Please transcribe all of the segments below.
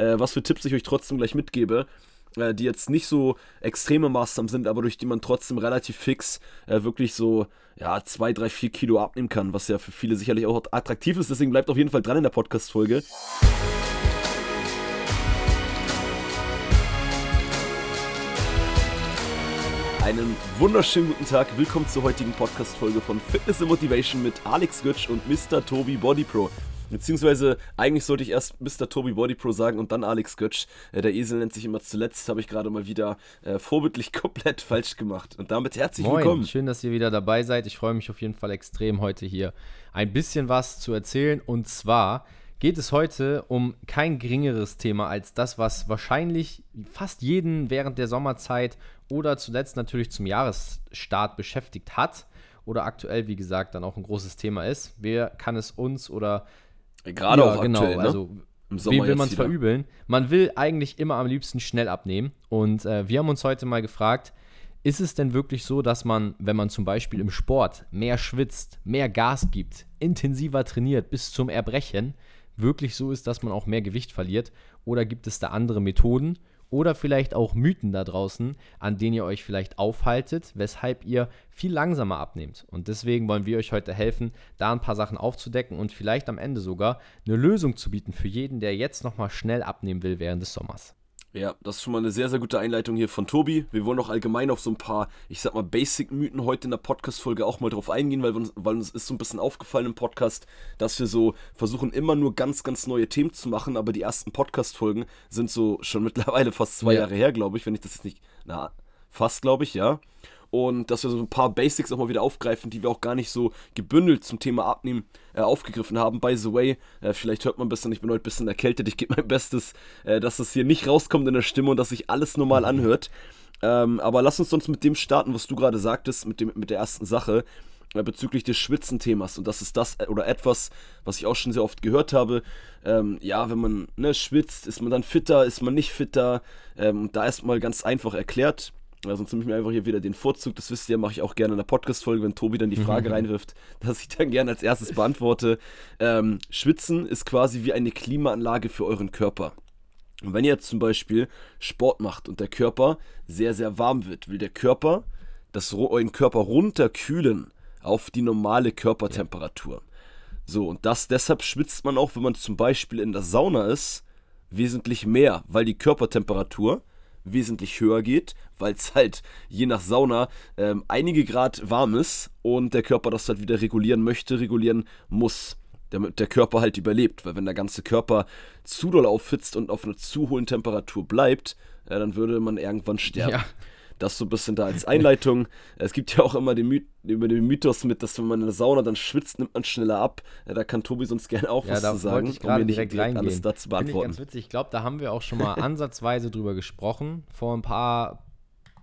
äh, was für Tipps ich euch trotzdem gleich mitgebe äh, die jetzt nicht so extreme Maßnahmen sind, aber durch die man trotzdem relativ fix äh, wirklich so ja, 2, 3, 4 Kilo abnehmen kann, was ja für viele sicherlich auch attraktiv ist. Deswegen bleibt auf jeden Fall dran in der Podcast-Folge. Einen wunderschönen guten Tag. Willkommen zur heutigen Podcast-Folge von Fitness and Motivation mit Alex Götsch und Mr. Tobi Body Pro. Beziehungsweise, eigentlich sollte ich erst Mr. Tobi Body Pro sagen und dann Alex Götsch. Äh, der Esel nennt sich immer zuletzt, habe ich gerade mal wieder äh, vorbildlich komplett falsch gemacht. Und damit herzlich Moin, willkommen. Schön, dass ihr wieder dabei seid. Ich freue mich auf jeden Fall extrem, heute hier ein bisschen was zu erzählen. Und zwar geht es heute um kein geringeres Thema als das, was wahrscheinlich fast jeden während der Sommerzeit oder zuletzt natürlich zum Jahresstart beschäftigt hat oder aktuell, wie gesagt, dann auch ein großes Thema ist. Wer kann es uns oder Gerade ja, auch genau, aktuell, ne? also Wem will man es verübeln? Man will eigentlich immer am liebsten schnell abnehmen. Und äh, wir haben uns heute mal gefragt, ist es denn wirklich so, dass man, wenn man zum Beispiel im Sport mehr schwitzt, mehr Gas gibt, intensiver trainiert bis zum Erbrechen, wirklich so ist, dass man auch mehr Gewicht verliert? Oder gibt es da andere Methoden? Oder vielleicht auch Mythen da draußen, an denen ihr euch vielleicht aufhaltet, weshalb ihr viel langsamer abnehmt. Und deswegen wollen wir euch heute helfen, da ein paar Sachen aufzudecken und vielleicht am Ende sogar eine Lösung zu bieten für jeden, der jetzt nochmal schnell abnehmen will während des Sommers. Ja, das ist schon mal eine sehr, sehr gute Einleitung hier von Tobi. Wir wollen auch allgemein auf so ein paar, ich sag mal, Basic-Mythen heute in der Podcast-Folge auch mal drauf eingehen, weil uns, weil uns ist so ein bisschen aufgefallen im Podcast, dass wir so versuchen, immer nur ganz, ganz neue Themen zu machen, aber die ersten Podcast-Folgen sind so schon mittlerweile fast zwei ja. Jahre her, glaube ich, wenn ich das jetzt nicht, na, fast, glaube ich, ja und dass wir so ein paar Basics auch mal wieder aufgreifen, die wir auch gar nicht so gebündelt zum Thema Abnehmen äh, aufgegriffen haben. By the way, äh, vielleicht hört man ein bisschen, ich bin heute ein bisschen erkältet, ich gebe mein Bestes, äh, dass es hier nicht rauskommt in der Stimme und dass sich alles normal anhört. Ähm, aber lass uns sonst mit dem starten, was du gerade sagtest, mit, dem, mit der ersten Sache äh, bezüglich des Schwitzen-Themas. Und das ist das äh, oder etwas, was ich auch schon sehr oft gehört habe. Ähm, ja, wenn man ne, schwitzt, ist man dann fitter, ist man nicht fitter. Ähm, da erstmal ganz einfach erklärt. Ja, sonst nehme ich mir einfach hier wieder den Vorzug. Das wisst ihr, mache ich auch gerne in der Podcast-Folge, wenn Tobi dann die Frage reinwirft, dass ich dann gerne als erstes beantworte. Ähm, Schwitzen ist quasi wie eine Klimaanlage für euren Körper. Und wenn ihr jetzt zum Beispiel Sport macht und der Körper sehr, sehr warm wird, will der Körper das, euren Körper runterkühlen auf die normale Körpertemperatur. So, und das deshalb schwitzt man auch, wenn man zum Beispiel in der Sauna ist, wesentlich mehr, weil die Körpertemperatur wesentlich höher geht, weil es halt je nach Sauna ähm, einige Grad warm ist und der Körper das halt wieder regulieren möchte, regulieren muss, damit der Körper halt überlebt. Weil wenn der ganze Körper zu doll aufhitzt und auf einer zu hohen Temperatur bleibt, äh, dann würde man irgendwann sterben. Ja. Das so ein bisschen da als Einleitung. es gibt ja auch immer den, My über den Mythos mit, dass wenn man in der Sauna dann schwitzt, nimmt man schneller ab. Ja, da kann Tobi sonst gerne auch ja, was zu sagen, ich um mir nicht direkt reingehen. alles dazu beantworten. Ich ganz witzig. Ich glaube, da haben wir auch schon mal ansatzweise drüber gesprochen. Vor ein paar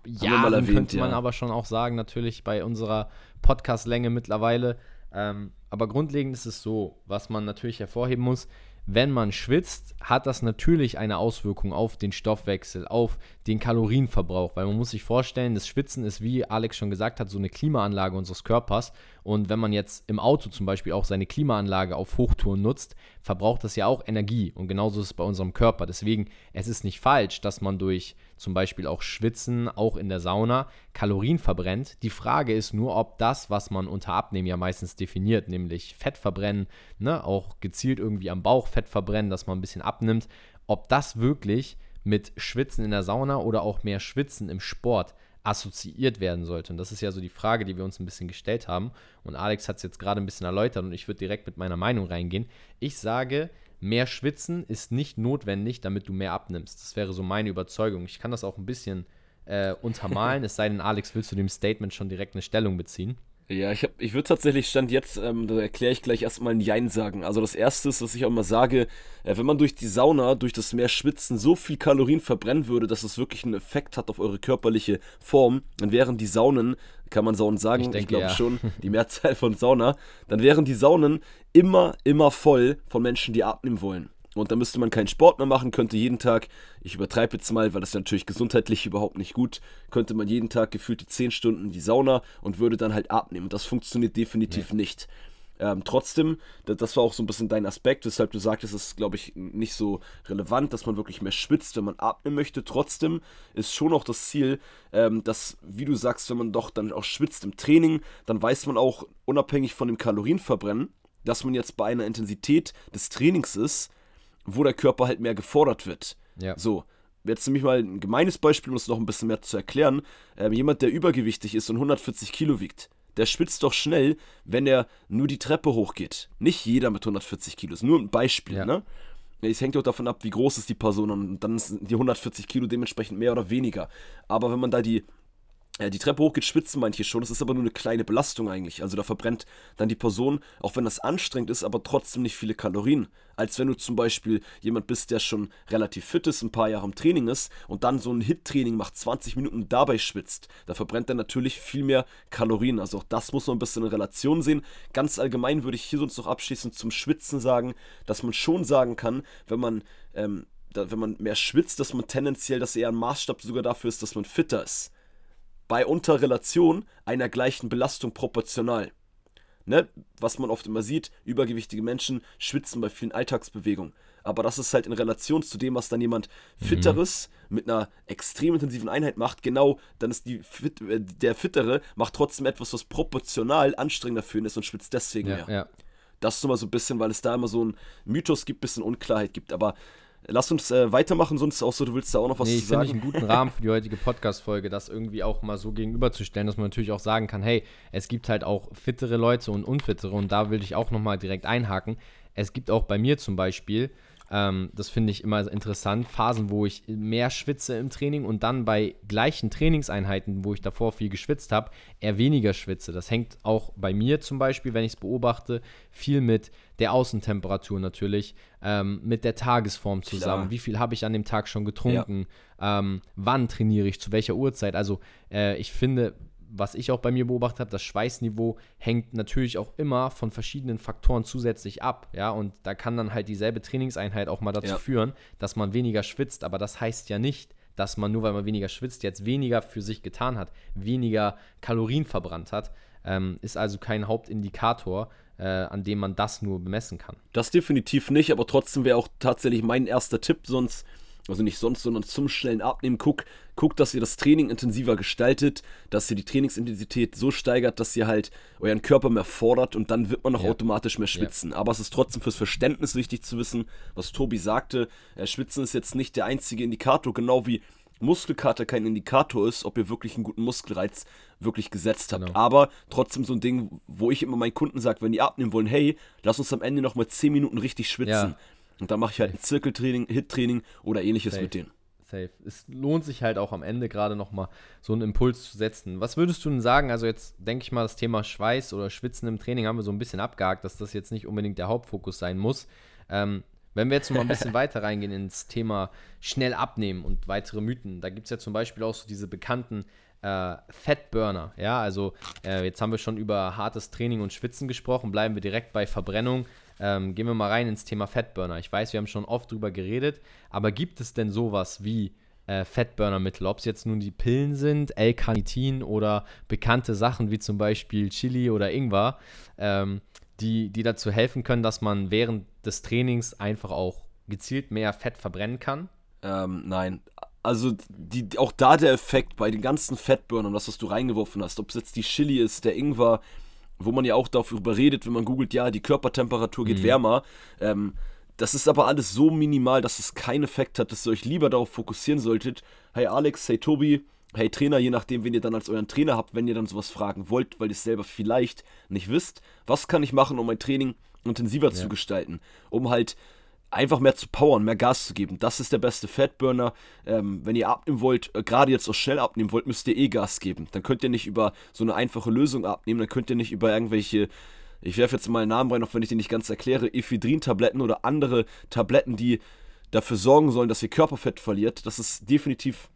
Jahren erwähnt, könnte man ja. aber schon auch sagen, natürlich bei unserer Podcast-Länge mittlerweile. Ähm, aber grundlegend ist es so, was man natürlich hervorheben muss, wenn man schwitzt, hat das natürlich eine Auswirkung auf den Stoffwechsel, auf den Kalorienverbrauch, weil man muss sich vorstellen, das Schwitzen ist, wie Alex schon gesagt hat, so eine Klimaanlage unseres Körpers. Und wenn man jetzt im Auto zum Beispiel auch seine Klimaanlage auf Hochtouren nutzt, verbraucht das ja auch Energie. Und genauso ist es bei unserem Körper. Deswegen, es ist nicht falsch, dass man durch zum Beispiel auch Schwitzen, auch in der Sauna, Kalorien verbrennt. Die Frage ist nur, ob das, was man unter Abnehmen ja meistens definiert, nämlich Fett verbrennen, ne, auch gezielt irgendwie am Bauch Fett verbrennen, dass man ein bisschen abnimmt, ob das wirklich mit Schwitzen in der Sauna oder auch mehr Schwitzen im Sport assoziiert werden sollte. Und das ist ja so die Frage, die wir uns ein bisschen gestellt haben. Und Alex hat es jetzt gerade ein bisschen erläutert und ich würde direkt mit meiner Meinung reingehen. Ich sage, mehr Schwitzen ist nicht notwendig, damit du mehr abnimmst. Das wäre so meine Überzeugung. Ich kann das auch ein bisschen äh, untermalen, es sei denn, Alex, willst du dem Statement schon direkt eine Stellung beziehen? Ja, ich, ich würde tatsächlich Stand jetzt, ähm, da erkläre ich gleich erstmal ein Jein sagen. Also das Erste ist, dass ich auch mal sage, äh, wenn man durch die Sauna, durch das mehr Schwitzen so viel Kalorien verbrennen würde, dass es wirklich einen Effekt hat auf eure körperliche Form, dann wären die Saunen, kann man Saunen sagen, ich, ich glaube ja. schon, die Mehrzahl von Sauna, dann wären die Saunen immer, immer voll von Menschen, die abnehmen wollen. Und da müsste man keinen Sport mehr machen, könnte jeden Tag, ich übertreibe jetzt mal, weil das natürlich gesundheitlich überhaupt nicht gut, könnte man jeden Tag gefühlt die 10 Stunden in die Sauna und würde dann halt abnehmen. Und das funktioniert definitiv ja. nicht. Ähm, trotzdem, das war auch so ein bisschen dein Aspekt, weshalb du sagtest, es ist, glaube ich, nicht so relevant, dass man wirklich mehr schwitzt, wenn man abnehmen möchte. Trotzdem ist schon auch das Ziel, ähm, dass, wie du sagst, wenn man doch dann auch schwitzt im Training, dann weiß man auch, unabhängig von dem Kalorienverbrennen, dass man jetzt bei einer Intensität des Trainings ist, wo der Körper halt mehr gefordert wird. Ja. So, jetzt nämlich mal ein gemeines Beispiel, um es noch ein bisschen mehr zu erklären. Ähm, jemand, der übergewichtig ist und 140 Kilo wiegt, der schwitzt doch schnell, wenn er nur die Treppe hochgeht. Nicht jeder mit 140 Kilo, ist nur ein Beispiel, ja. ne? Es hängt auch davon ab, wie groß ist die Person und dann sind die 140 Kilo dementsprechend mehr oder weniger. Aber wenn man da die die Treppe hochgeht, schwitzen manche schon. Das ist aber nur eine kleine Belastung eigentlich. Also da verbrennt dann die Person, auch wenn das anstrengend ist, aber trotzdem nicht viele Kalorien. Als wenn du zum Beispiel jemand bist, der schon relativ fit ist, ein paar Jahre im Training ist und dann so ein Hit-Training macht, 20 Minuten dabei schwitzt. Da verbrennt er natürlich viel mehr Kalorien. Also auch das muss man ein bisschen in Relation sehen. Ganz allgemein würde ich hier sonst noch abschließend zum Schwitzen sagen, dass man schon sagen kann, wenn man ähm, da, wenn man mehr schwitzt, dass man tendenziell, dass eher ein Maßstab sogar dafür ist, dass man fitter ist bei Unterrelation einer gleichen Belastung proportional. Ne? Was man oft immer sieht, übergewichtige Menschen schwitzen bei vielen Alltagsbewegungen. Aber das ist halt in Relation zu dem, was dann jemand mhm. Fitteres mhm. mit einer extrem intensiven Einheit macht. Genau, dann ist die Fit äh, der Fittere macht trotzdem etwas, was proportional anstrengender für ihn ist und schwitzt deswegen ja, mehr. Ja. Das ist immer so ein bisschen, weil es da immer so ein Mythos gibt, ein bisschen Unklarheit gibt. Aber Lass uns äh, weitermachen, sonst auch so, du willst da auch noch was nee, zu sagen. Ich finde einen guten Rahmen für die heutige Podcast-Folge, das irgendwie auch mal so gegenüberzustellen, dass man natürlich auch sagen kann, hey, es gibt halt auch fittere Leute und unfittere und da will ich auch nochmal direkt einhaken. Es gibt auch bei mir zum Beispiel ähm, das finde ich immer interessant. Phasen, wo ich mehr schwitze im Training und dann bei gleichen Trainingseinheiten, wo ich davor viel geschwitzt habe, eher weniger schwitze. Das hängt auch bei mir zum Beispiel, wenn ich es beobachte, viel mit der Außentemperatur natürlich, ähm, mit der Tagesform zusammen. Klar. Wie viel habe ich an dem Tag schon getrunken? Ja. Ähm, wann trainiere ich? Zu welcher Uhrzeit? Also äh, ich finde, was ich auch bei mir beobachtet habe, das Schweißniveau hängt natürlich auch immer von verschiedenen Faktoren zusätzlich ab. Ja, und da kann dann halt dieselbe Trainingseinheit auch mal dazu ja. führen, dass man weniger schwitzt. Aber das heißt ja nicht, dass man nur weil man weniger schwitzt, jetzt weniger für sich getan hat, weniger Kalorien verbrannt hat. Ähm, ist also kein Hauptindikator, äh, an dem man das nur bemessen kann. Das definitiv nicht, aber trotzdem wäre auch tatsächlich mein erster Tipp, sonst also nicht sonst, sondern zum schnellen Abnehmen, guck, guck, dass ihr das Training intensiver gestaltet, dass ihr die Trainingsintensität so steigert, dass ihr halt euren Körper mehr fordert und dann wird man auch ja. automatisch mehr schwitzen. Ja. Aber es ist trotzdem fürs Verständnis wichtig zu wissen, was Tobi sagte. Äh, schwitzen ist jetzt nicht der einzige Indikator, genau wie Muskelkater kein Indikator ist, ob ihr wirklich einen guten Muskelreiz wirklich gesetzt habt. Genau. Aber trotzdem so ein Ding, wo ich immer meinen Kunden sage, wenn die abnehmen wollen, hey, lass uns am Ende nochmal 10 Minuten richtig schwitzen. Ja. Und da mache ich halt ein Zirkeltraining, Hit-Training oder ähnliches Safe. mit denen. Safe. Es lohnt sich halt auch am Ende gerade nochmal so einen Impuls zu setzen. Was würdest du denn sagen? Also jetzt denke ich mal, das Thema Schweiß oder Schwitzen im Training haben wir so ein bisschen abgehakt, dass das jetzt nicht unbedingt der Hauptfokus sein muss. Ähm, wenn wir jetzt mal ein bisschen weiter reingehen ins Thema schnell abnehmen und weitere Mythen, da gibt es ja zum Beispiel auch so diese bekannten äh, Fettburner. Ja, also äh, jetzt haben wir schon über hartes Training und Schwitzen gesprochen, bleiben wir direkt bei Verbrennung. Ähm, gehen wir mal rein ins Thema Fettburner. Ich weiß, wir haben schon oft drüber geredet, aber gibt es denn sowas wie äh, Fettburnermittel? Ob es jetzt nun die Pillen sind, L-Carnitin oder bekannte Sachen wie zum Beispiel Chili oder Ingwer, ähm, die, die dazu helfen können, dass man während des Trainings einfach auch gezielt mehr Fett verbrennen kann? Ähm, nein. Also die, auch da der Effekt bei den ganzen Fettburnern, das, was du reingeworfen hast, ob es jetzt die Chili ist, der Ingwer, wo man ja auch darüber redet, wenn man googelt, ja, die Körpertemperatur geht mhm. wärmer. Ähm, das ist aber alles so minimal, dass es keinen Effekt hat, dass ihr euch lieber darauf fokussieren solltet. Hey Alex, hey Tobi, hey Trainer, je nachdem, wen ihr dann als euren Trainer habt, wenn ihr dann sowas fragen wollt, weil ihr es selber vielleicht nicht wisst, was kann ich machen, um mein Training intensiver ja. zu gestalten, um halt einfach mehr zu powern, mehr Gas zu geben. Das ist der beste Fatburner. Ähm, wenn ihr abnehmen wollt, äh, gerade jetzt auch schnell abnehmen wollt, müsst ihr eh Gas geben. Dann könnt ihr nicht über so eine einfache Lösung abnehmen, dann könnt ihr nicht über irgendwelche, ich werfe jetzt mal einen Namen rein, auch wenn ich den nicht ganz erkläre, Ephedrin-Tabletten oder andere Tabletten, die dafür sorgen sollen, dass ihr Körperfett verliert. Das ist definitiv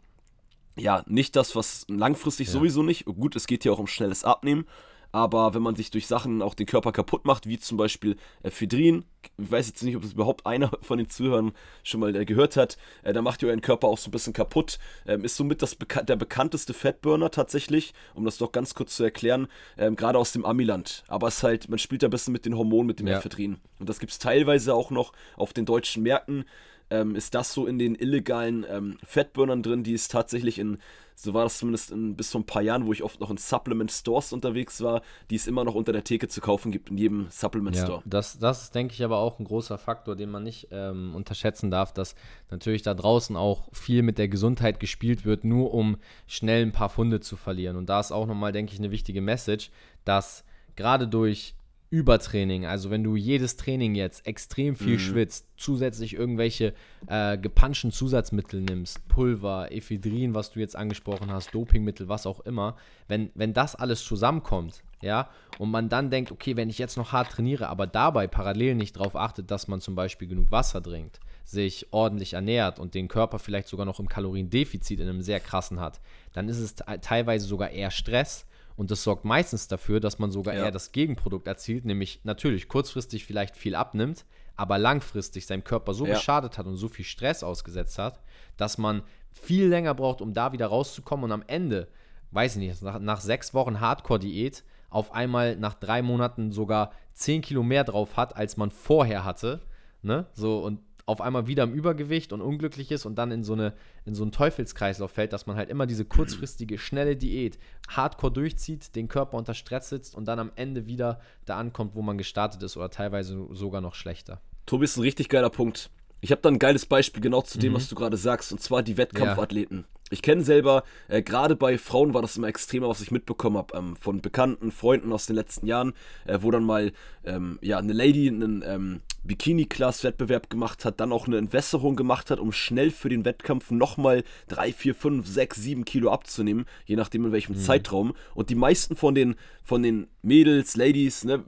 ja nicht das, was langfristig ja. sowieso nicht. Gut, es geht hier auch um schnelles Abnehmen. aber wenn man sich durch Sachen auch den Körper kaputt macht, wie zum Beispiel Ephedrin, ich weiß jetzt nicht, ob das überhaupt einer von den Zuhörern schon mal äh, gehört hat, äh, da macht ihr euren Körper auch so ein bisschen kaputt. Ähm, ist somit das Beka der bekannteste Fettburner tatsächlich, um das doch ganz kurz zu erklären, ähm, gerade aus dem Amiland. Aber es ist halt, man spielt da ein bisschen mit den Hormonen, mit dem ja. Ephedrin. Und das gibt es teilweise auch noch auf den deutschen Märkten ähm, ist das so in den illegalen ähm, Fettburnern drin, die es tatsächlich in, so war das zumindest in, bis vor ein paar Jahren, wo ich oft noch in Supplement Stores unterwegs war, die es immer noch unter der Theke zu kaufen gibt, in jedem Supplement Store. Ja, das, das ist, denke ich, aber auch ein großer Faktor, den man nicht ähm, unterschätzen darf, dass natürlich da draußen auch viel mit der Gesundheit gespielt wird, nur um schnell ein paar Funde zu verlieren. Und da ist auch nochmal, denke ich, eine wichtige Message, dass gerade durch Übertraining, also wenn du jedes Training jetzt extrem viel mhm. schwitzt, zusätzlich irgendwelche äh, gepanschten Zusatzmittel nimmst, Pulver, Ephedrin, was du jetzt angesprochen hast, Dopingmittel, was auch immer, wenn, wenn das alles zusammenkommt, ja, und man dann denkt, okay, wenn ich jetzt noch hart trainiere, aber dabei parallel nicht darauf achtet, dass man zum Beispiel genug Wasser trinkt, sich ordentlich ernährt und den Körper vielleicht sogar noch im Kaloriendefizit in einem sehr krassen hat, dann ist es teilweise sogar eher Stress und das sorgt meistens dafür, dass man sogar ja. eher das Gegenprodukt erzielt, nämlich natürlich kurzfristig vielleicht viel abnimmt, aber langfristig seinem Körper so ja. geschadet hat und so viel Stress ausgesetzt hat, dass man viel länger braucht, um da wieder rauszukommen und am Ende, weiß ich nicht, nach, nach sechs Wochen Hardcore-Diät auf einmal nach drei Monaten sogar zehn Kilo mehr drauf hat, als man vorher hatte. Ne? So, und auf einmal wieder im Übergewicht und unglücklich ist und dann in so, eine, in so einen Teufelskreislauf fällt, dass man halt immer diese kurzfristige, schnelle Diät hardcore durchzieht, den Körper unter Stress sitzt und dann am Ende wieder da ankommt, wo man gestartet ist oder teilweise sogar noch schlechter. Tobi ist ein richtig geiler Punkt. Ich habe da ein geiles Beispiel genau zu dem, mhm. was du gerade sagst, und zwar die Wettkampfathleten. Ja. Ich kenne selber, äh, gerade bei Frauen war das immer extremer, was ich mitbekommen habe, ähm, von bekannten Freunden aus den letzten Jahren, äh, wo dann mal ähm, ja, eine Lady einen ähm, Bikini-Class-Wettbewerb gemacht hat, dann auch eine Entwässerung gemacht hat, um schnell für den Wettkampf nochmal 3, 4, 5, 6, 7 Kilo abzunehmen, je nachdem in welchem mhm. Zeitraum. Und die meisten von den, von den Mädels, Ladies, ne,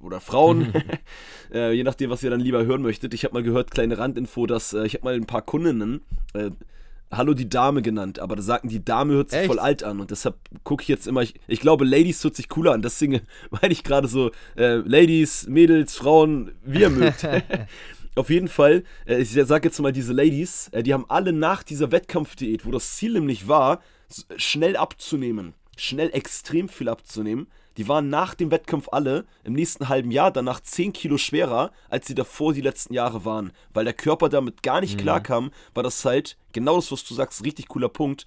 oder Frauen, äh, je nachdem, was ihr dann lieber hören möchtet. Ich habe mal gehört, kleine Randinfo, dass äh, ich habe mal ein paar Kundinnen, äh, Hallo die Dame genannt, aber da sagten die Dame hört sich Echt? voll alt an und deshalb gucke ich jetzt immer, ich, ich, glaube Ladies hört sich cooler an, deswegen meine ich gerade so, äh, Ladies, Mädels, Frauen, wie ihr mögt. Auf jeden Fall, äh, ich sage jetzt mal diese Ladies, äh, die haben alle nach dieser Wettkampfdiät, wo das Ziel nämlich war, schnell abzunehmen, schnell extrem viel abzunehmen, die waren nach dem Wettkampf alle im nächsten halben Jahr danach 10 Kilo schwerer, als sie davor die letzten Jahre waren. Weil der Körper damit gar nicht mhm. klarkam, war das halt, genau das, was du sagst, richtig cooler Punkt,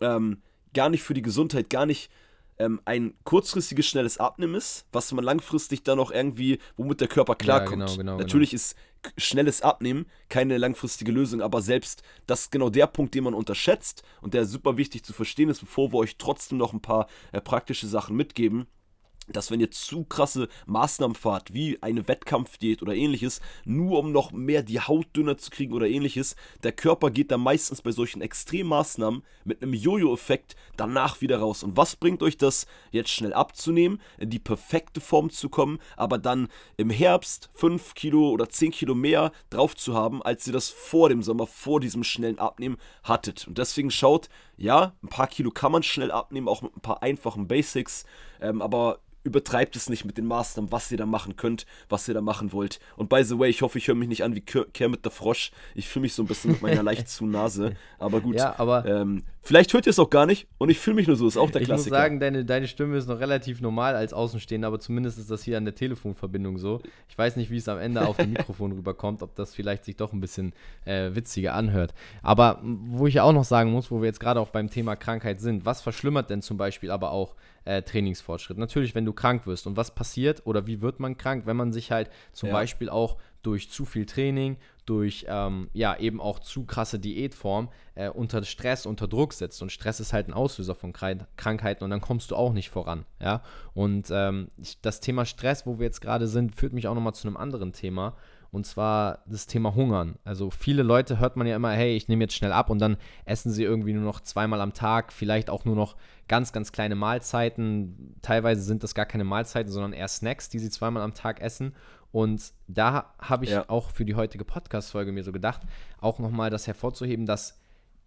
ähm, gar nicht für die Gesundheit, gar nicht ähm, ein kurzfristiges, schnelles Abnehmen ist, was man langfristig dann auch irgendwie, womit der Körper klarkommt. Ja, genau, genau, Natürlich genau. ist schnelles Abnehmen keine langfristige Lösung, aber selbst das ist genau der Punkt, den man unterschätzt und der super wichtig zu verstehen ist, bevor wir euch trotzdem noch ein paar äh, praktische Sachen mitgeben dass wenn ihr zu krasse Maßnahmen fahrt, wie eine Wettkampfdiät oder ähnliches, nur um noch mehr die Haut dünner zu kriegen oder ähnliches, der Körper geht dann meistens bei solchen Extremmaßnahmen mit einem Jojo-Effekt danach wieder raus. Und was bringt euch das, jetzt schnell abzunehmen, in die perfekte Form zu kommen, aber dann im Herbst 5 Kilo oder 10 Kilo mehr drauf zu haben, als ihr das vor dem Sommer, vor diesem schnellen Abnehmen hattet. Und deswegen schaut, ja, ein paar Kilo kann man schnell abnehmen, auch mit ein paar einfachen Basics, ähm, aber übertreibt es nicht mit den Maßnahmen, was ihr da machen könnt, was ihr da machen wollt. Und by the way, ich hoffe, ich höre mich nicht an wie Kermit der Frosch. Ich fühle mich so ein bisschen mit meiner leicht zu Nase. Aber gut. Ja, aber ähm, vielleicht hört ihr es auch gar nicht und ich fühle mich nur so. Ist auch der ich Klassiker. Ich muss sagen, deine, deine Stimme ist noch relativ normal als Außenstehender, aber zumindest ist das hier an der Telefonverbindung so. Ich weiß nicht, wie es am Ende auf dem Mikrofon rüberkommt, ob das vielleicht sich doch ein bisschen äh, witziger anhört. Aber wo ich auch noch sagen muss, wo wir jetzt gerade auch beim Thema Krankheit sind, was verschlimmert denn zum Beispiel aber auch äh, Trainingsfortschritt. Natürlich, wenn du krank wirst. Und was passiert oder wie wird man krank, wenn man sich halt zum ja. Beispiel auch durch zu viel Training, durch ähm, ja eben auch zu krasse Diätform äh, unter Stress, unter Druck setzt. Und Stress ist halt ein Auslöser von Krankheiten und dann kommst du auch nicht voran. Ja? Und ähm, das Thema Stress, wo wir jetzt gerade sind, führt mich auch nochmal zu einem anderen Thema. Und zwar das Thema Hungern. Also viele Leute hört man ja immer, hey, ich nehme jetzt schnell ab und dann essen sie irgendwie nur noch zweimal am Tag, vielleicht auch nur noch ganz, ganz kleine Mahlzeiten. Teilweise sind das gar keine Mahlzeiten, sondern eher Snacks, die sie zweimal am Tag essen. Und da habe ich ja. auch für die heutige Podcast-Folge mir so gedacht, auch nochmal das hervorzuheben, dass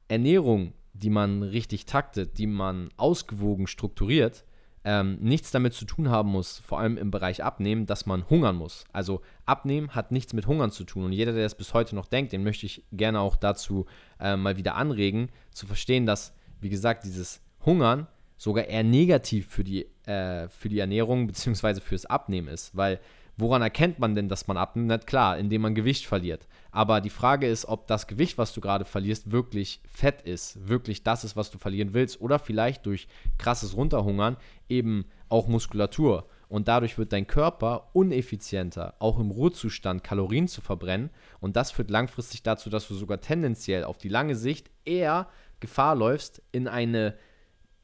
Ernährung, die man richtig taktet, die man ausgewogen strukturiert, ähm, nichts damit zu tun haben muss, vor allem im Bereich Abnehmen, dass man hungern muss. Also Abnehmen hat nichts mit Hungern zu tun. Und jeder, der das bis heute noch denkt, den möchte ich gerne auch dazu äh, mal wieder anregen, zu verstehen, dass, wie gesagt, dieses Hungern sogar eher negativ für die, äh, für die Ernährung bzw. fürs Abnehmen ist. Weil woran erkennt man denn, dass man abnimmt? Klar, indem man Gewicht verliert. Aber die Frage ist, ob das Gewicht, was du gerade verlierst, wirklich Fett ist, wirklich das ist, was du verlieren willst, oder vielleicht durch krasses Runterhungern eben auch Muskulatur. Und dadurch wird dein Körper uneffizienter, auch im Ruhezustand Kalorien zu verbrennen. Und das führt langfristig dazu, dass du sogar tendenziell auf die lange Sicht eher Gefahr läufst, in eine,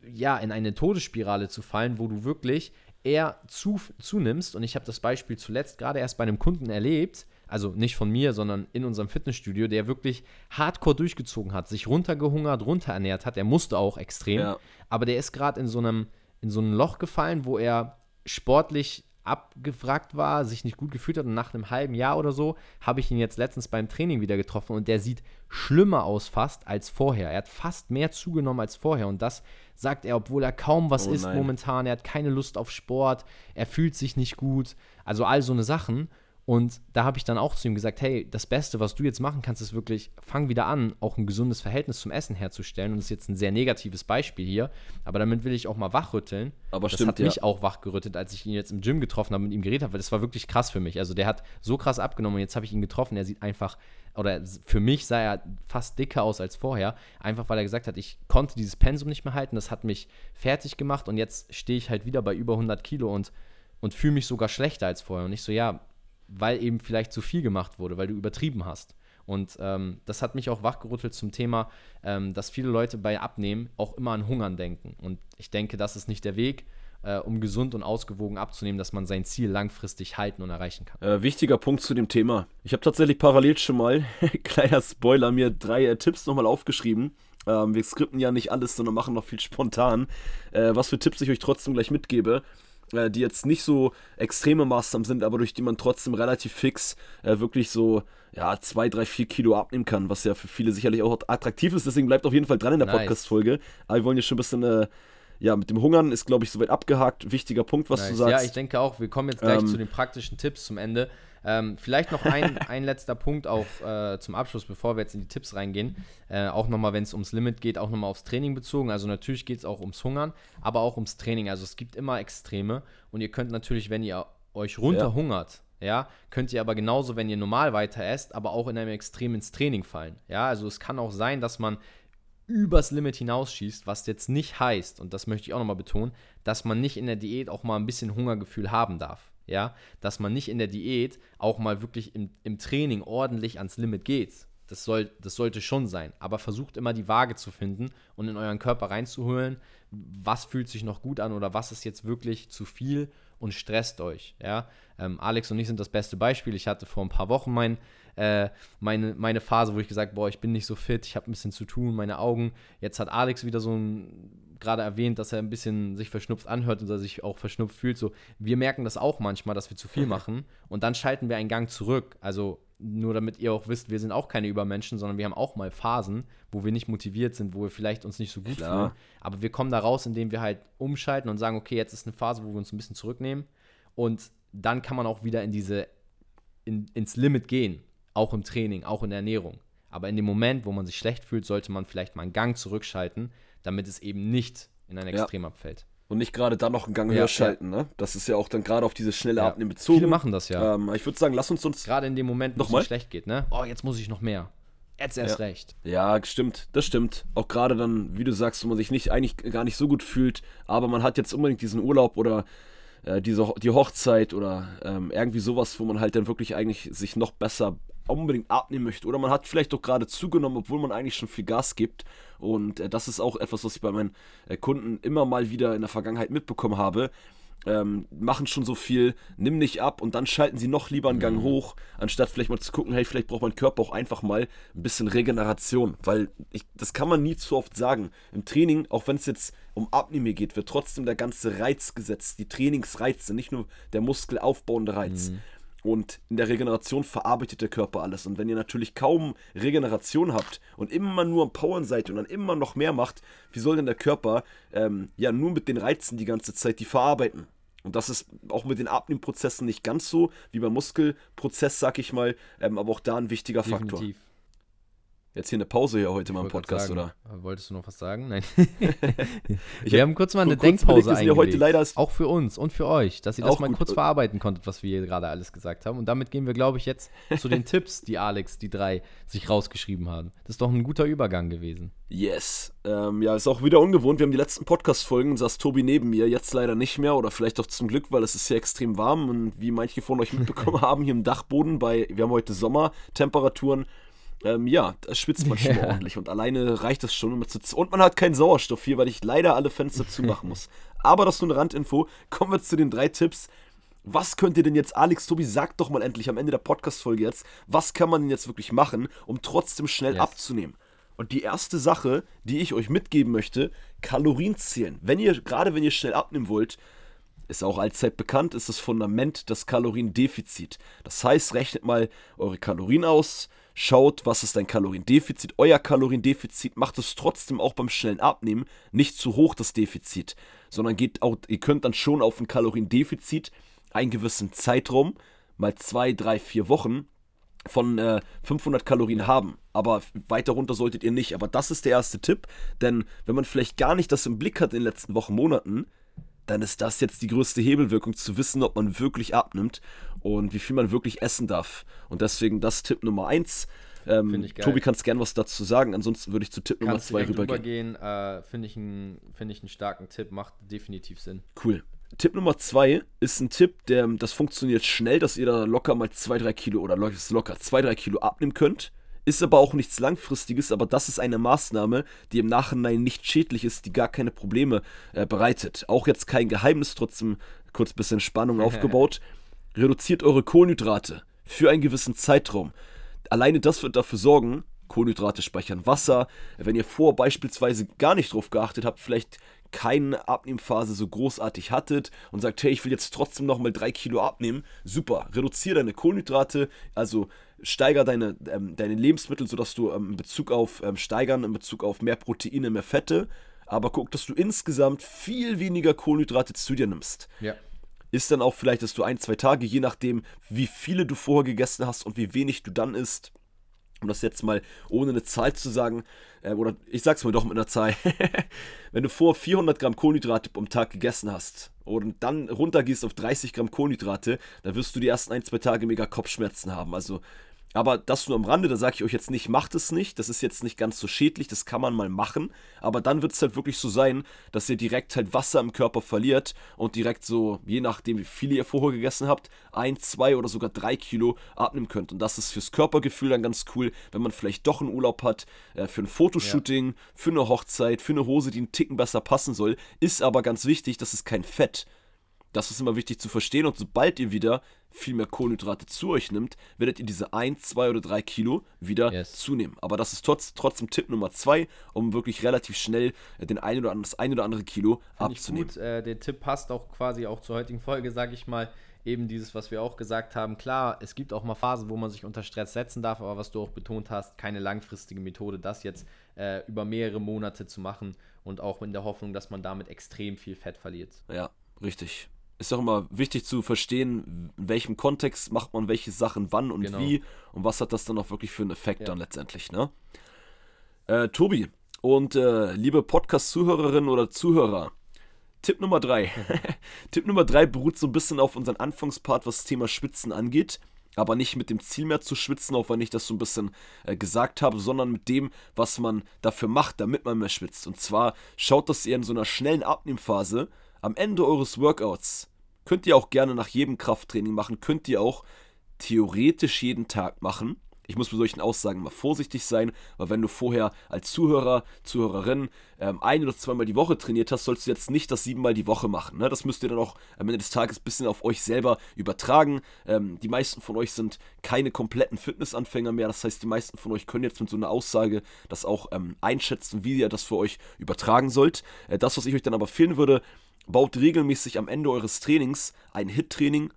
ja, in eine Todesspirale zu fallen, wo du wirklich eher zu, zunimmst. Und ich habe das Beispiel zuletzt gerade erst bei einem Kunden erlebt, also nicht von mir, sondern in unserem Fitnessstudio, der wirklich hardcore durchgezogen hat, sich runtergehungert, runterernährt hat. Er musste auch extrem, ja. aber der ist gerade in so einem in so ein Loch gefallen, wo er sportlich abgefragt war, sich nicht gut gefühlt hat und nach einem halben Jahr oder so habe ich ihn jetzt letztens beim Training wieder getroffen und der sieht schlimmer aus fast als vorher. Er hat fast mehr zugenommen als vorher und das sagt er, obwohl er kaum was oh, isst nein. momentan, er hat keine Lust auf Sport, er fühlt sich nicht gut, also all so eine Sachen und da habe ich dann auch zu ihm gesagt, hey, das Beste, was du jetzt machen kannst, ist wirklich, fang wieder an, auch ein gesundes Verhältnis zum Essen herzustellen. Und das ist jetzt ein sehr negatives Beispiel hier, aber damit will ich auch mal wachrütteln. Aber das stimmt, hat mich auch wachgerüttelt, als ich ihn jetzt im Gym getroffen habe und mit ihm geredet habe, weil das war wirklich krass für mich. Also der hat so krass abgenommen und jetzt habe ich ihn getroffen, er sieht einfach, oder für mich sah er fast dicker aus als vorher, einfach weil er gesagt hat, ich konnte dieses Pensum nicht mehr halten, das hat mich fertig gemacht und jetzt stehe ich halt wieder bei über 100 Kilo und und fühle mich sogar schlechter als vorher. Und ich so, ja, weil eben vielleicht zu viel gemacht wurde, weil du übertrieben hast. Und ähm, das hat mich auch wachgerüttelt zum Thema, ähm, dass viele Leute bei Abnehmen auch immer an Hungern denken. Und ich denke, das ist nicht der Weg, äh, um gesund und ausgewogen abzunehmen, dass man sein Ziel langfristig halten und erreichen kann. Äh, wichtiger Punkt zu dem Thema. Ich habe tatsächlich parallel schon mal, kleiner Spoiler, mir drei äh, Tipps nochmal aufgeschrieben. Ähm, wir skripten ja nicht alles, sondern machen noch viel spontan. Äh, was für Tipps ich euch trotzdem gleich mitgebe äh, die jetzt nicht so extreme Maßnahmen sind, aber durch die man trotzdem relativ fix äh, wirklich so ja, 2, 3, 4 Kilo abnehmen kann, was ja für viele sicherlich auch attraktiv ist. Deswegen bleibt auf jeden Fall dran in der nice. Podcast-Folge. Aber wir wollen hier schon ein bisschen äh, ja, mit dem Hungern ist, glaube ich, soweit abgehakt. Wichtiger Punkt, was nice. du sagst. Ja, ich denke auch, wir kommen jetzt gleich ähm, zu den praktischen Tipps zum Ende. Ähm, vielleicht noch ein, ein letzter Punkt auch äh, zum Abschluss, bevor wir jetzt in die Tipps reingehen. Äh, auch nochmal, wenn es ums Limit geht, auch nochmal aufs Training bezogen. Also natürlich geht es auch ums Hungern, aber auch ums Training. Also es gibt immer Extreme und ihr könnt natürlich, wenn ihr euch runterhungert, ja. ja, könnt ihr aber genauso, wenn ihr normal weiter esst, aber auch in einem Extrem ins Training fallen. Ja, also es kann auch sein, dass man übers Limit hinausschießt, was jetzt nicht heißt, und das möchte ich auch nochmal betonen, dass man nicht in der Diät auch mal ein bisschen Hungergefühl haben darf ja, dass man nicht in der Diät auch mal wirklich im, im Training ordentlich ans Limit geht. Das, soll, das sollte schon sein. Aber versucht immer die Waage zu finden und in euren Körper reinzuholen, was fühlt sich noch gut an oder was ist jetzt wirklich zu viel und stresst euch. Ja? Ähm, Alex und ich sind das beste Beispiel. Ich hatte vor ein paar Wochen mein, äh, meine, meine Phase, wo ich gesagt boah, ich bin nicht so fit, ich habe ein bisschen zu tun, meine Augen. Jetzt hat Alex wieder so ein gerade erwähnt, dass er ein bisschen sich verschnupft anhört und er sich auch verschnupft fühlt. So, wir merken das auch manchmal, dass wir zu viel machen und dann schalten wir einen Gang zurück. Also nur damit ihr auch wisst, wir sind auch keine Übermenschen, sondern wir haben auch mal Phasen, wo wir nicht motiviert sind, wo wir vielleicht uns nicht so gut Klar. fühlen. Aber wir kommen da raus, indem wir halt umschalten und sagen, okay, jetzt ist eine Phase, wo wir uns ein bisschen zurücknehmen und dann kann man auch wieder in diese in, ins Limit gehen, auch im Training, auch in der Ernährung. Aber in dem Moment, wo man sich schlecht fühlt, sollte man vielleicht mal einen Gang zurückschalten damit es eben nicht in ein Extrem ja. abfällt. Und nicht gerade dann noch einen Gang ja, höher schalten, ja. ne? Das ist ja auch dann gerade auf diese schnelle ja. Abnehmen bezogen. Viele machen das ja. Ähm, ich würde sagen, lass uns uns. Gerade in dem Moment, wo es schlecht geht, ne? Oh, jetzt muss ich noch mehr. Jetzt erst ja. recht. Ja, stimmt, das stimmt. Auch gerade dann, wie du sagst, wo man sich nicht eigentlich gar nicht so gut fühlt, aber man hat jetzt unbedingt diesen Urlaub oder äh, diese, die Hochzeit oder ähm, irgendwie sowas, wo man halt dann wirklich eigentlich sich noch besser unbedingt abnehmen möchte. Oder man hat vielleicht doch gerade zugenommen, obwohl man eigentlich schon viel Gas gibt. Und äh, das ist auch etwas, was ich bei meinen äh, Kunden immer mal wieder in der Vergangenheit mitbekommen habe. Ähm, machen schon so viel, nimm nicht ab und dann schalten sie noch lieber einen Gang mhm. hoch, anstatt vielleicht mal zu gucken, hey, vielleicht braucht mein Körper auch einfach mal ein bisschen Regeneration, weil ich, das kann man nie zu oft sagen. Im Training, auch wenn es jetzt um Abnehmen geht, wird trotzdem der ganze Reiz gesetzt, die Trainingsreize, nicht nur der muskelaufbauende Reiz. Mhm. Und in der Regeneration verarbeitet der Körper alles. Und wenn ihr natürlich kaum Regeneration habt und immer nur am Powern seid und dann immer noch mehr macht, wie soll denn der Körper ähm, ja nur mit den Reizen die ganze Zeit die verarbeiten? Und das ist auch mit den Abnehmprozessen nicht ganz so wie beim Muskelprozess, sag ich mal, ähm, aber auch da ein wichtiger Definitiv. Jetzt hier eine Pause hier heute mal im Podcast, sagen, oder? Wolltest du noch was sagen? Nein. wir haben kurz mal eine Denkpause überlegt, heute leider Auch für uns und für euch, dass ihr das mal gut. kurz verarbeiten konntet, was wir hier gerade alles gesagt haben. Und damit gehen wir, glaube ich, jetzt zu den Tipps, die Alex, die drei, sich rausgeschrieben haben. Das ist doch ein guter Übergang gewesen. Yes. Ähm, ja, ist auch wieder ungewohnt. Wir haben die letzten Podcast-Folgen, saß Tobi neben mir, jetzt leider nicht mehr oder vielleicht auch zum Glück, weil es ist hier extrem warm und wie manche von euch mitbekommen haben, hier im Dachboden bei, wir haben heute Sommertemperaturen ähm, ja, da schwitzt man schon ja. ordentlich und alleine reicht das schon. Um zu und man hat keinen Sauerstoff hier, weil ich leider alle Fenster zumachen muss. Aber das ist nur eine Randinfo. Kommen wir zu den drei Tipps. Was könnt ihr denn jetzt, Alex, Tobi, sagt doch mal endlich am Ende der Podcast-Folge jetzt, was kann man denn jetzt wirklich machen, um trotzdem schnell yes. abzunehmen? Und die erste Sache, die ich euch mitgeben möchte, Kalorien zählen. Wenn ihr, gerade wenn ihr schnell abnehmen wollt, ist auch allzeit bekannt, ist das Fundament das Kaloriendefizit. Das heißt, rechnet mal eure Kalorien aus, Schaut, was ist dein Kaloriendefizit. Euer Kaloriendefizit macht es trotzdem auch beim schnellen Abnehmen nicht zu hoch, das Defizit, sondern geht auch, ihr könnt dann schon auf ein Kaloriendefizit einen gewissen Zeitraum, mal zwei, drei, vier Wochen, von äh, 500 Kalorien haben. Aber weiter runter solltet ihr nicht. Aber das ist der erste Tipp, denn wenn man vielleicht gar nicht das im Blick hat in den letzten Wochen, Monaten, dann ist das jetzt die größte Hebelwirkung, zu wissen, ob man wirklich abnimmt und wie viel man wirklich essen darf. Und deswegen das Tipp Nummer 1. Ähm, Tobi, kannst gerne was dazu sagen, ansonsten würde ich zu Tipp Nummer 2 rübergehen. Äh, Finde ich, ein, find ich einen starken Tipp, macht definitiv Sinn. Cool. Tipp Nummer 2 ist ein Tipp, der das funktioniert schnell, dass ihr da locker mal 2-3 Kilo oder locker 2-3 Kilo abnehmen könnt. Ist aber auch nichts Langfristiges, aber das ist eine Maßnahme, die im Nachhinein nicht schädlich ist, die gar keine Probleme äh, bereitet. Auch jetzt kein Geheimnis, trotzdem kurz bisschen Spannung aufgebaut. Reduziert eure Kohlenhydrate für einen gewissen Zeitraum. Alleine das wird dafür sorgen, Kohlenhydrate speichern Wasser. Wenn ihr vor beispielsweise gar nicht drauf geachtet habt, vielleicht keine Abnehmphase so großartig hattet und sagt, hey, ich will jetzt trotzdem nochmal drei Kilo abnehmen, super, reduziere deine Kohlenhydrate, also steiger deine, ähm, deine Lebensmittel, sodass du ähm, in Bezug auf ähm, steigern, in Bezug auf mehr Proteine, mehr Fette, aber guck, dass du insgesamt viel weniger Kohlenhydrate zu dir nimmst. Ja. Ist dann auch vielleicht, dass du ein, zwei Tage, je nachdem, wie viele du vorher gegessen hast und wie wenig du dann isst, um das jetzt mal ohne eine Zahl zu sagen, äh, oder ich sag's mal doch mit einer Zahl, wenn du vor 400 Gramm Kohlenhydrate am Tag gegessen hast und dann runtergehst auf 30 Gramm Kohlenhydrate, dann wirst du die ersten ein, zwei Tage mega Kopfschmerzen haben. Also aber das nur am Rande, da sage ich euch jetzt nicht, macht es nicht. Das ist jetzt nicht ganz so schädlich, das kann man mal machen. Aber dann wird es halt wirklich so sein, dass ihr direkt halt Wasser im Körper verliert und direkt so, je nachdem wie viele ihr vorher gegessen habt, ein, zwei oder sogar drei Kilo abnehmen könnt. Und das ist fürs Körpergefühl dann ganz cool, wenn man vielleicht doch einen Urlaub hat, äh, für ein Fotoshooting, ja. für eine Hochzeit, für eine Hose, die einen Ticken besser passen soll. Ist aber ganz wichtig, das ist kein Fett. Das ist immer wichtig zu verstehen und sobald ihr wieder viel mehr Kohlenhydrate zu euch nimmt, werdet ihr diese 1, 2 oder 3 Kilo wieder yes. zunehmen. Aber das ist trotz, trotzdem Tipp Nummer 2, um wirklich relativ schnell äh, den ein oder das ein oder andere Kilo Find abzunehmen. Ich gut. Äh, der Tipp passt auch quasi auch zur heutigen Folge, sage ich mal. Eben dieses, was wir auch gesagt haben. Klar, es gibt auch mal Phasen, wo man sich unter Stress setzen darf, aber was du auch betont hast, keine langfristige Methode, das jetzt äh, über mehrere Monate zu machen und auch in der Hoffnung, dass man damit extrem viel Fett verliert. Ja, richtig ist auch immer wichtig zu verstehen, in welchem Kontext macht man welche Sachen wann und genau. wie und was hat das dann auch wirklich für einen Effekt ja. dann letztendlich, ne? Äh, Tobi und äh, liebe Podcast-Zuhörerinnen oder Zuhörer, Tipp Nummer drei. Tipp Nummer drei beruht so ein bisschen auf unseren Anfangspart, was das Thema Schwitzen angeht. Aber nicht mit dem Ziel mehr zu schwitzen, auch wenn ich das so ein bisschen äh, gesagt habe, sondern mit dem, was man dafür macht, damit man mehr schwitzt. Und zwar schaut, dass ihr in so einer schnellen Abnehmphase am Ende eures Workouts könnt ihr auch gerne nach jedem Krafttraining machen, könnt ihr auch theoretisch jeden Tag machen. Ich muss bei solchen Aussagen mal vorsichtig sein, weil wenn du vorher als Zuhörer, Zuhörerin ähm, ein oder zweimal die Woche trainiert hast, sollst du jetzt nicht das siebenmal die Woche machen. Ne? Das müsst ihr dann auch am Ende des Tages ein bisschen auf euch selber übertragen. Ähm, die meisten von euch sind keine kompletten Fitnessanfänger mehr. Das heißt, die meisten von euch können jetzt mit so einer Aussage das auch ähm, einschätzen, wie ihr das für euch übertragen sollt. Äh, das, was ich euch dann aber empfehlen würde, baut regelmäßig am Ende eures Trainings ein HIT-Training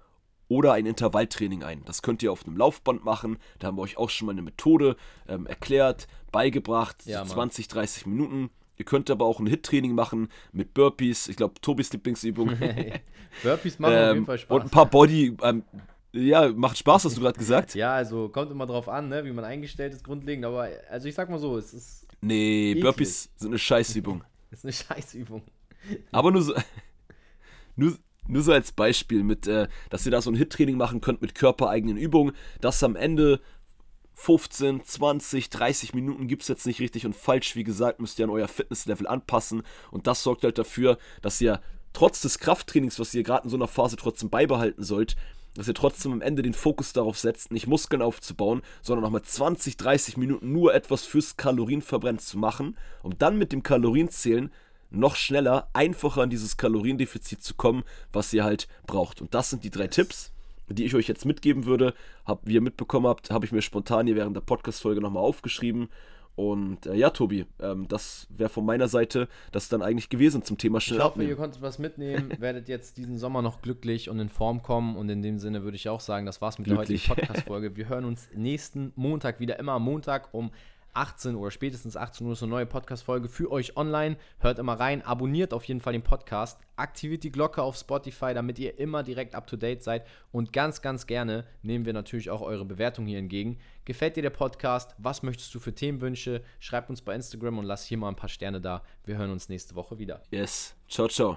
oder ein Intervalltraining ein. Das könnt ihr auf einem Laufband machen. Da haben wir euch auch schon mal eine Methode ähm, erklärt, beigebracht, ja, so 20, 30 Minuten. Ihr könnt aber auch ein Hit-Training machen mit Burpees. Ich glaube, Tobis Lieblingsübung. Burpees machen ähm, auf jeden ähm, Fall Spaß. Und ein paar Body. Ähm, ja, macht Spaß, hast du gerade gesagt. ja, also kommt immer drauf an, ne, wie man eingestellt ist, grundlegend. Aber also ich sag mal so, es ist. Nee, eklig. Burpees sind eine Scheißübung. ist eine Scheißübung. Aber nur so. Nur, nur so als Beispiel, mit, äh, dass ihr da so ein Hit-Training machen könnt mit körpereigenen Übungen, dass am Ende 15, 20, 30 Minuten gibt es jetzt nicht richtig und falsch. Wie gesagt, müsst ihr an euer Fitnesslevel anpassen. Und das sorgt halt dafür, dass ihr trotz des Krafttrainings, was ihr gerade in so einer Phase trotzdem beibehalten sollt, dass ihr trotzdem am Ende den Fokus darauf setzt, nicht Muskeln aufzubauen, sondern nochmal 20, 30 Minuten nur etwas fürs Kalorienverbrennen zu machen, um dann mit dem Kalorienzählen noch schneller, einfacher an dieses Kaloriendefizit zu kommen, was ihr halt braucht. Und das sind die drei Tipps, die ich euch jetzt mitgeben würde. Hab, wie ihr mitbekommen habt, habe ich mir spontan hier während der Podcast-Folge nochmal aufgeschrieben. Und äh, ja, Tobi, ähm, das wäre von meiner Seite das dann eigentlich gewesen zum Thema schnell Ich hoffe, abnehmen. ihr konntet was mitnehmen, werdet jetzt diesen Sommer noch glücklich und in Form kommen. Und in dem Sinne würde ich auch sagen, das war's mit glücklich. der heutigen Podcast-Folge. Wir hören uns nächsten Montag wieder, immer am Montag um 18 oder spätestens 18 Uhr ist eine neue Podcast-Folge für euch online. Hört immer rein, abonniert auf jeden Fall den Podcast, aktiviert die Glocke auf Spotify, damit ihr immer direkt up to date seid. Und ganz, ganz gerne nehmen wir natürlich auch eure Bewertung hier entgegen. Gefällt dir der Podcast? Was möchtest du für Themenwünsche? Schreibt uns bei Instagram und lasst hier mal ein paar Sterne da. Wir hören uns nächste Woche wieder. Yes. Ciao, ciao.